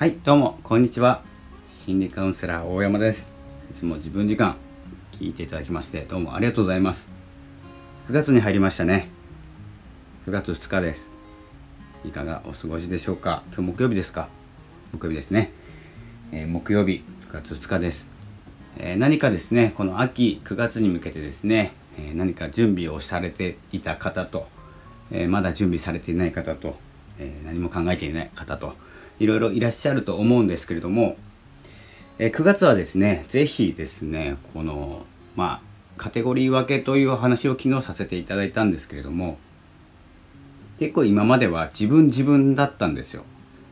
はいどうもこんにちは。心理カウンセラー大山です。いつも自分時間聞いていただきましてどうもありがとうございます。9月に入りましたね。9月2日です。いかがお過ごしでしょうか？今日木曜日ですか？木曜日ですね、えー、木曜日9月2日です、えー、何かですねこの秋9月に向けてですね、えー、何か準備をされていた方と、えまだ準備されていない方と、え何も考えていない方といろいろいらっしゃると思うんですけれども、え9月はですね、ぜひですね、この、まあ、カテゴリー分けという話を昨日させていただいたんですけれども、結構今までは自分自分だったんですよ。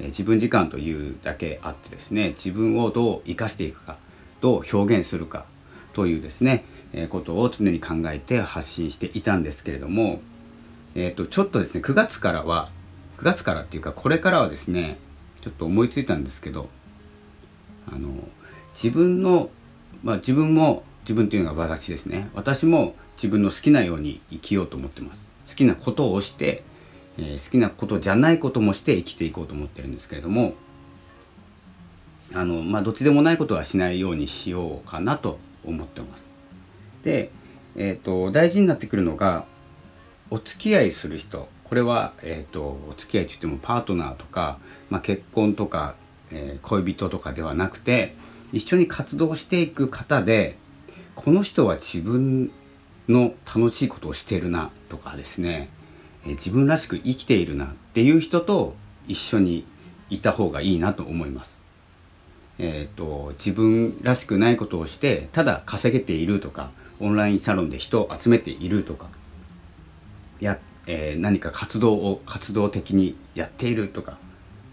え自分時間というだけあってですね、自分をどう生かしていくか、どう表現するかというですね、えことを常に考えて発信していたんですけれども、えっ、ー、と、ちょっとですね、9月からは、9月からっていうか、これからはですね、ちょっと思いついたんですけどあの自分の、まあ、自分も自分というのが私ですね。私も自分の好きなように生きようと思ってます。好きなことをして、えー、好きなことじゃないこともして生きていこうと思ってるんですけれどもあのまあどっちでもないことはしないようにしようかなと思ってます。でえっ、ー、と大事になってくるのがお付き合いする人。これは、えーと、お付き合いといってもパートナーとか、まあ、結婚とか、えー、恋人とかではなくて一緒に活動していく方でこの人は自分の楽しいことをしてるなとかですね、えー、自分らしく生きているなっていう人と一緒にいた方がいいなと思います。えーと自分らしくないことをしてただ稼げているとかオンラインサロンで人を集めているとかやえー、何か活動を活動的にやっているとか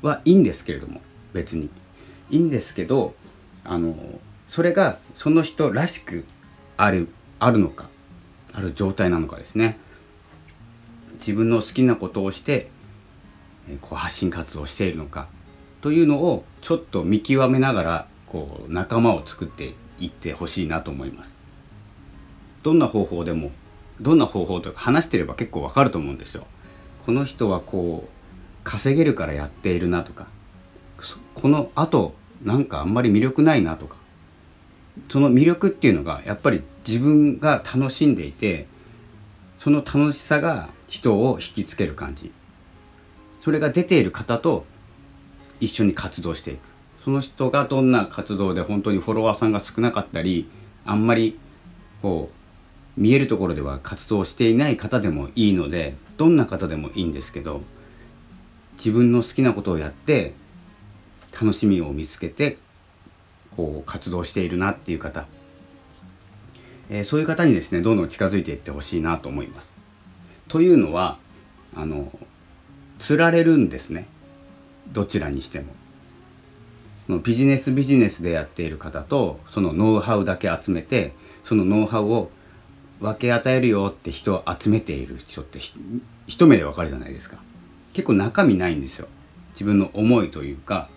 はいいんですけれども別に。いいんですけどあのそれがその人らしくあるあるのかある状態なのかですね。自分の好きなことをして、えー、こう発信活動をしているのかというのをちょっと見極めながらこう仲間を作っていってほしいなと思います。どんな方法でもどんな方法とか話してれば結構わかると思うんですよ。この人はこう稼げるからやっているなとかこのあとなんかあんまり魅力ないなとかその魅力っていうのがやっぱり自分が楽しんでいてその楽しさが人を引きつける感じそれが出ている方と一緒に活動していくその人がどんな活動で本当にフォロワーさんが少なかったりあんまりこう見えるところでは活動していない方でもいいのでどんな方でもいいんですけど自分の好きなことをやって楽しみを見つけてこう活動しているなっていう方、えー、そういう方にですねどんどん近づいていってほしいなと思います。というのはあの釣られるんですねどちらにしても。ビジネスビジネスでやっている方とそのノウハウだけ集めてそのノウハウを分け与えるよって人を集めている人って一目でわかるじゃないですか。結構中身ないんですよ。自分の思いというか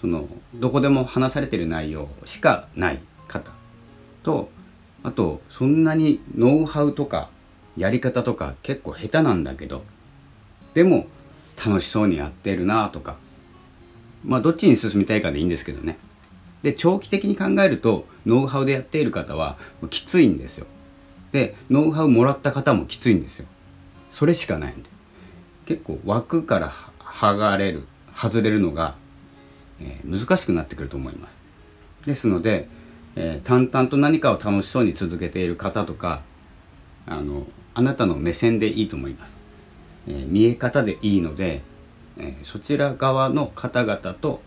そのどこでも話されてる内容しかない方。とあとそんなにノウハウとかやり方とか結構下手なんだけどでも楽しそうにやってるなとかまあどっちに進みたいかでいいんですけどね。で長期的に考えるとノウハウでやっている方はきついんですよ。でノウハウもらった方もきついんですよ。それしかないんで。結構枠から剥がれる外れるのが、えー、難しくなってくると思います。ですので、えー、淡々と何かを楽しそうに続けている方とかあのあなたの目線でいいと思います、えー、見え方でいいので、えそちら側の方々と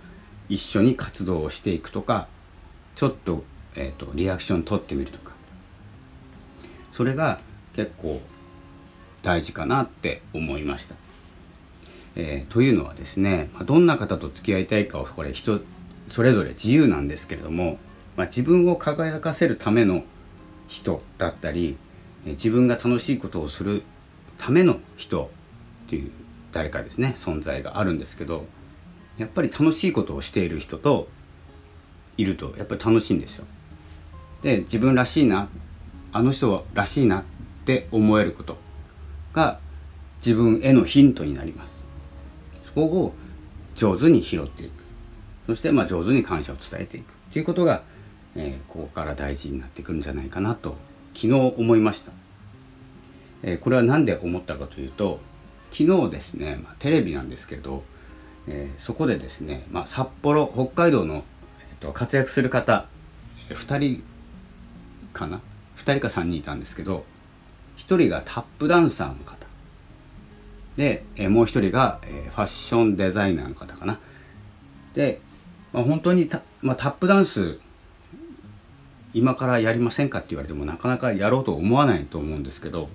一緒に活動をしていくとかちょっと,、えーとリアクション取ってみるとか。それが結構大事かなって思いました。えー、というのはですねどんな方と付き合いたいかはこれ人それぞれ自由なんですけれども、まあ、自分を輝かせるための人だったり自分が楽しいことをするための人っていう誰かですね存在があるんですけどやっぱり楽しいことをしている人といるとやっぱり楽しいんですよ。で自分らしいなあの人らしいなって思えることが自分へのヒントになります。そこを上手に拾っていく。そしてまあ上手に感謝を伝えていくっていうことが、えー、ここから大事になってくるんじゃないかなと昨日思いました、えー、これは何で思ったかというと昨日ですね、まあ、テレビなんですけど、えー、そこでですね、まあ、札幌北海道の、えーと、活躍する方2人かな2人か3人いたんですけど1人がタップダンサーの方。で、え、もう1人が、え、ファッションデザイナーの方かな。で、まあ、本当にタ,、まあ、タップダンス今からやりませんかって言われてもなかなかやろうと思わないと思うんですけど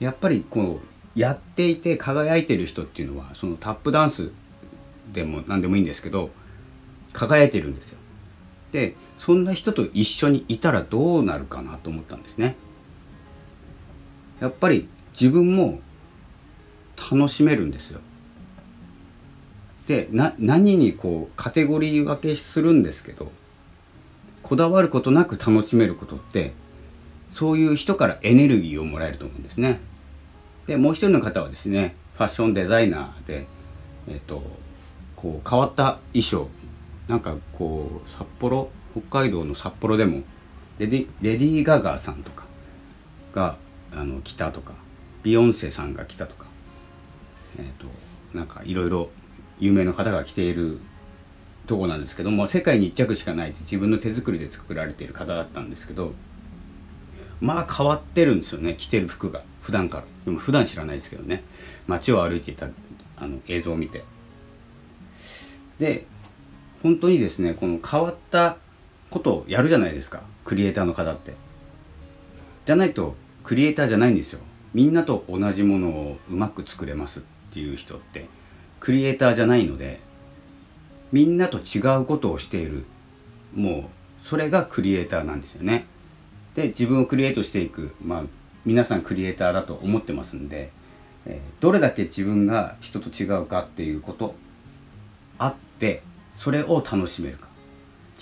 やっぱりこうやっていて輝いてる人っていうのはそのタップダンスでも何でもいいんですけど輝いてるんですよ。でそんな人と一緒にいたらどうなるかなと思ったんですね。やっぱり自分も楽しめるんですよ。でな何にこうカテゴリー分けするんですけどこだわることなく楽しめることってそういう人からエネルギーをもらえると思うんですね。でもう一人の方はですねファッションデザイナーでえっとこう変わった衣装なんかこう札幌？北海道の札幌でもレディレディー・ガガさんとかがあの来たとかビヨンセさんが来たとかえっ、となんかいろいろ有名な方が来ているとこなんですけども世界に1着しかないって自分の手作りで作られている方だったんですけどまあ変わってるんですよね着てる服が。普段から。でも普段知らないですけどね。街を歩いていたあの映像を見て。で本当にですねこの変わったことをやるじゃないですか。クリエイターの方って。じゃないとクリエイターじゃないんですよ。みんなと同じものをうまく作れますっていう人ってクリエイターじゃないのでみんなと違うことをしている。もうそれがクリエイターなんですよね。で自分をクリエイトしていく。まあ皆さんクリエイターだと思ってますんで、え、どれだけ自分が人と違うかっていうことあってそれを楽しめるか。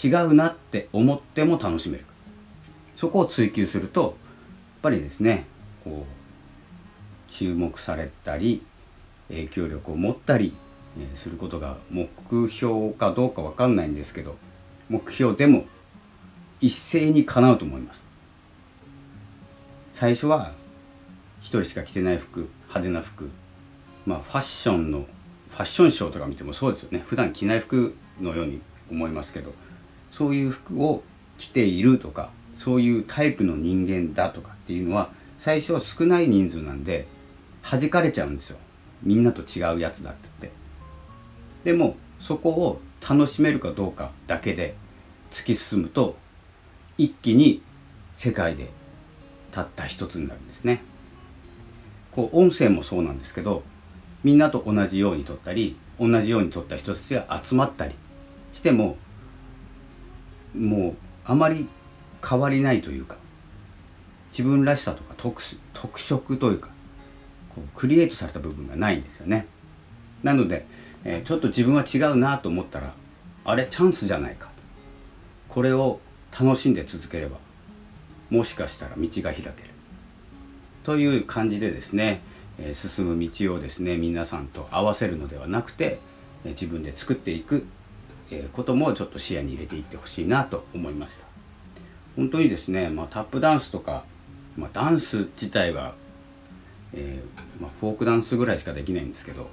違うなって思っても楽しめるか。そこを追求するとやっぱりですねこう注目されたり影響力を持ったりすることが目標かどうか分かんないんですけど目標でも一斉に叶うと思います。最初は一人しか着てない服派手な服。まあファッションのファッションショーとか見てもそうですよね。普段着ない服のように思いますけどそういう服を着ているとかそういうタイプの人間だとかっていうのは最初は少ない人数なんで弾かれちゃうんですよ。みんなと違うやつだっつって。でもそこを楽しめるかどうかだけで突き進むと一気に世界でたった一つになるんですね。こう音声もそうなんですけどみんなと同じように撮ったり同じように撮った人たちが集まったりしてももうあまり変わりないというか自分らしさとか特特色というかこうクリエイトされた部分がないんですよね。なのでえー、ちょっと自分は違うなと思ったらあれチャンスじゃないか。これを楽しんで続ければもしかしたら道が開ける。という感じでですね、え、進む道をですね皆さんと合わせるのではなくて、え、自分で作っていく、えこともちょっと視野に入れていってほしいなと思いました本当にですね、まあ、タップダンスとか、まあ、ダンス自体は、えまあ、フォークダンスぐらいしかできないんですけど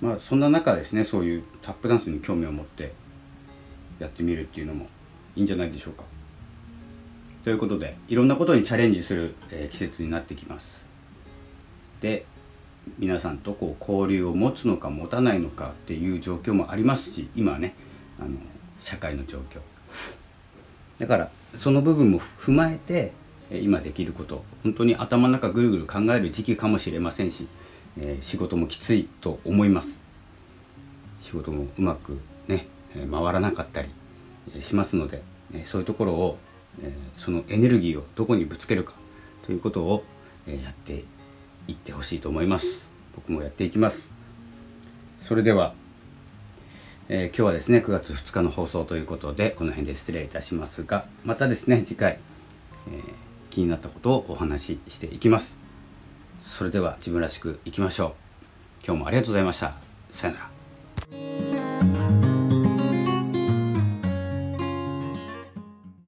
まあそんな中ですねそういうタップダンスに興味を持ってやってみるっていうのもいいんじゃないでしょうか。ということでいろんなことにチャレンジする、えー、季節になってきます。で皆さんとこう交流を持つのか持たないのかっていう状況もありますし今はねあの社会の状況。だからその部分も踏まえて今できること本当に頭の中ぐるぐる考える時期かもしれませんしえー、仕事もきついと思います。仕事もうまくね回らなかったりしますのでそういうところをそのエネルギーをどこにぶつけるかということをやって行ってほしいと思います。僕もやっていきます。それでは、えー、今日はですね9月2日の放送ということでこの辺で失礼いたしますがまたですね次回、えー、気になったことをお話ししていきます。それでは自分らしくいきましょう。今日もありがとうございました。さよなら。